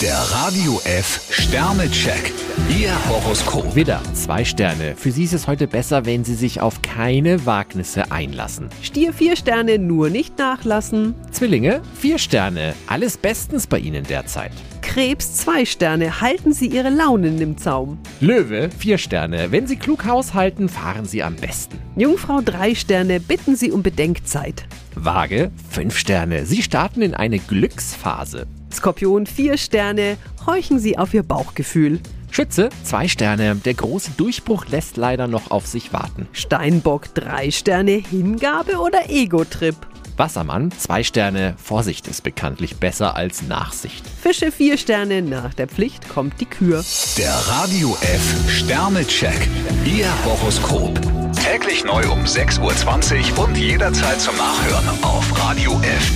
Der Radio F Sternecheck. Ihr Horoskop. Widder, zwei Sterne. Für Sie ist es heute besser, wenn Sie sich auf keine Wagnisse einlassen. Stier vier Sterne, nur nicht nachlassen. Zwillinge, vier Sterne. Alles bestens bei Ihnen derzeit. Krebs zwei Sterne, halten Sie Ihre Launen im Zaum. Löwe, vier Sterne. Wenn Sie klug haushalten, fahren Sie am besten. Jungfrau drei Sterne, bitten Sie um Bedenkzeit. Waage, fünf Sterne. Sie starten in eine Glücksphase. Skorpion vier Sterne, horchen Sie auf Ihr Bauchgefühl. Schütze, zwei Sterne. Der große Durchbruch lässt leider noch auf sich warten. Steinbock drei Sterne, Hingabe oder Ego-Trip. Wassermann, zwei Sterne. Vorsicht ist bekanntlich besser als Nachsicht. Fische vier Sterne, nach der Pflicht kommt die Kür. Der Radio F Sternecheck. Ihr Horoskop. Täglich neu um 6.20 Uhr und jederzeit zum Nachhören auf radiof.de.